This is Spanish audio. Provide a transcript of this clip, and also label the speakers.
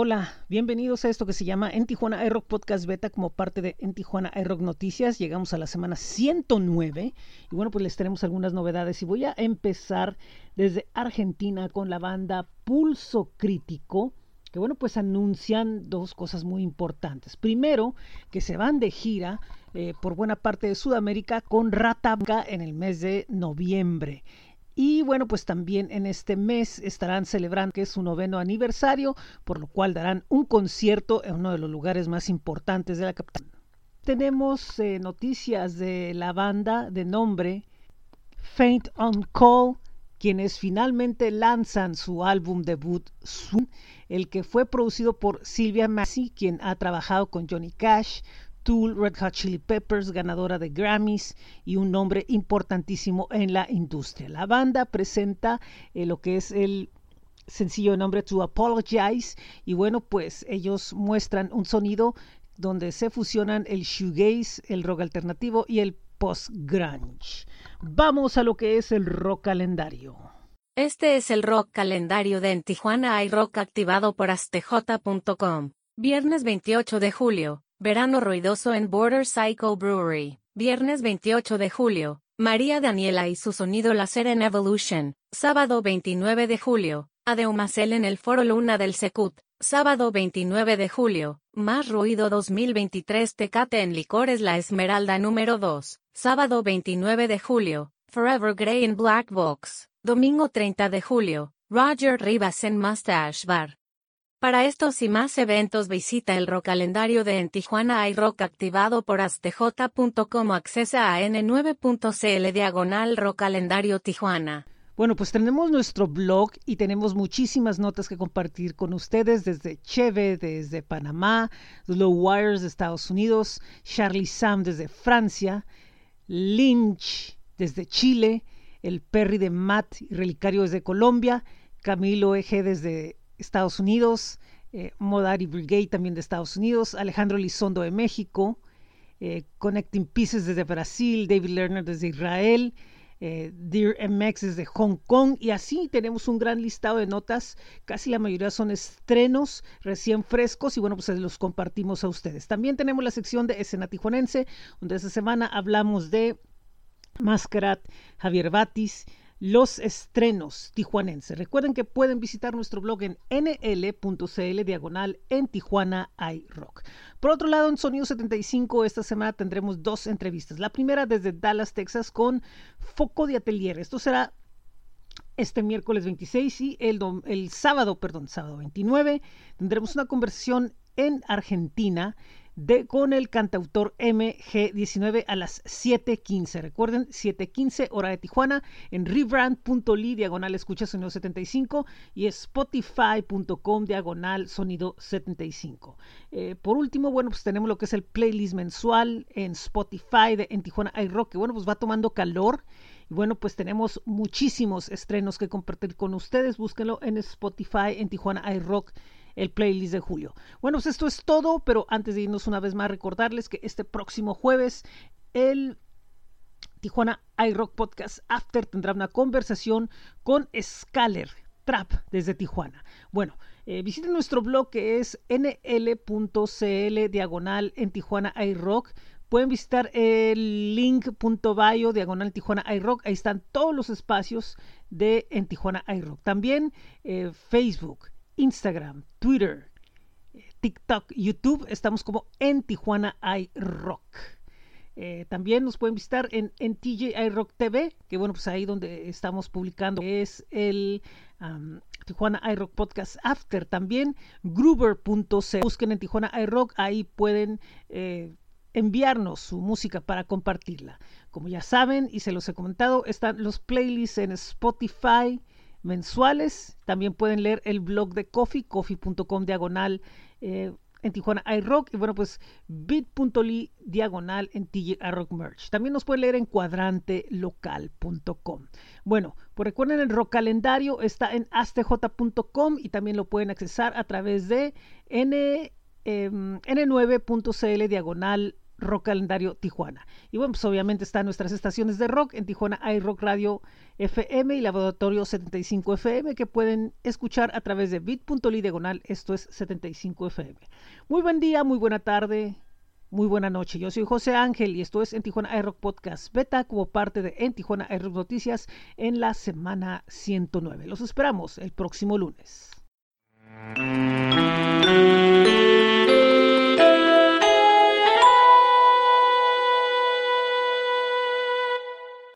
Speaker 1: Hola, bienvenidos a esto que se llama En Tijuana iRock Podcast Beta como parte de En Tijuana iRock Noticias. Llegamos a la semana 109 y bueno, pues les tenemos algunas novedades y voy a empezar desde Argentina con la banda Pulso Crítico que bueno, pues anuncian dos cosas muy importantes. Primero, que se van de gira eh, por buena parte de Sudamérica con Rata en el mes de noviembre. Y bueno, pues también en este mes estarán celebrando que es su noveno aniversario, por lo cual darán un concierto en uno de los lugares más importantes de la capital. Tenemos eh, noticias de la banda de nombre Faint on Call, quienes finalmente lanzan su álbum debut, el que fue producido por Silvia Massey, quien ha trabajado con Johnny Cash, Tool, Red Hot Chili Peppers, ganadora de Grammys y un nombre importantísimo en la industria. La banda presenta eh, lo que es el sencillo nombre To Apologize y bueno, pues ellos muestran un sonido donde se fusionan el shoegaze, el rock alternativo y el post-grunge. Vamos a lo que es el rock calendario.
Speaker 2: Este es el rock calendario de En Tijuana hay rock activado por astj.com. Viernes 28 de julio, Verano ruidoso en Border Cycle Brewery. Viernes 28 de julio. María Daniela y su sonido láser en Evolution. Sábado 29 de julio. Adeumacel en el Foro Luna del Secut. Sábado 29 de julio. Más ruido 2023 Tecate en Licores La Esmeralda número 2. Sábado 29 de julio. Forever Grey en Black Box. Domingo 30 de julio. Roger Rivas en Mustache Bar. Para estos y más eventos visita el rock calendario de En Tijuana iRock activado por astj.com accesa a n9.cl diagonal rock calendario Tijuana.
Speaker 1: Bueno, pues tenemos nuestro blog y tenemos muchísimas notas que compartir con ustedes desde Cheve, desde Panamá, Low Wires de Estados Unidos, Charlie Sam desde Francia, Lynch desde Chile, el Perry de Matt y Relicario desde Colombia, Camilo Eje desde Estados Unidos, eh, Modari Brigade también de Estados Unidos, Alejandro Lizondo de México, eh, Connecting Pieces desde Brasil, David Lerner desde Israel, eh, Dear MX desde Hong Kong y así tenemos un gran listado de notas, casi la mayoría son estrenos recién frescos y bueno, pues los compartimos a ustedes. También tenemos la sección de escena tijuanense, donde esta semana hablamos de Mascarat, Javier Batis, los estrenos tijuanenses. Recuerden que pueden visitar nuestro blog en nl.cl diagonal en Tijuana iRock. Por otro lado, en Sonido 75 esta semana tendremos dos entrevistas. La primera desde Dallas, Texas con Foco de Atelier. Esto será este miércoles 26 y el, el sábado, perdón, sábado 29 tendremos una conversación en Argentina con el cantautor MG19 a las 7.15. Recuerden, 7.15 hora de Tijuana en rebrand.ly diagonal escucha sonido 75 y spotify.com diagonal sonido 75. Eh, por último, bueno, pues tenemos lo que es el playlist mensual en Spotify de en Tijuana iRock, que bueno, pues va tomando calor. Y bueno, pues tenemos muchísimos estrenos que compartir con ustedes. Búsquenlo en Spotify en Tijuana iRock el playlist de julio. Bueno, pues esto es todo, pero antes de irnos una vez más, recordarles que este próximo jueves el Tijuana iRock Podcast After tendrá una conversación con Scaler Trap desde Tijuana. Bueno, eh, visiten nuestro blog que es nl.cl diagonal en Tijuana iRock. Pueden visitar el link.bio diagonal Tijuana iRock. Ahí están todos los espacios de en Tijuana iRock. También eh, Facebook, Instagram, Twitter, TikTok, YouTube. Estamos como en Tijuana iRock. Eh, también nos pueden visitar en, en TJ iRock TV, que bueno, pues ahí donde estamos publicando es el Tijuana iRock Podcast After. También Gruber.c. Busquen en Tijuana iRock, ahí pueden eh, enviarnos su música para compartirla. Como ya saben y se los he comentado, están los playlists en Spotify, mensuales. También pueden leer el blog de Coffee, coffee.com diagonal eh, en Tijuana iRock y bueno pues bit.ly diagonal en TJ iRock Merch. También nos pueden leer en cuadrantelocal.com. Bueno, pues recuerden el rock calendario está en astj.com y también lo pueden accesar a través de n, n9.cl em, diagonal Rock Calendario Tijuana. Y bueno, pues obviamente están nuestras estaciones de rock en Tijuana hay Rock Radio FM y Laboratorio 75 FM que pueden escuchar a través de bit.ly diagonal, esto es 75 FM. Muy buen día, muy buena tarde, muy buena noche. Yo soy José Ángel y esto es en Tijuana iRock Podcast Beta como parte de En Tijuana iRock Noticias en la semana 109. Los esperamos el próximo lunes.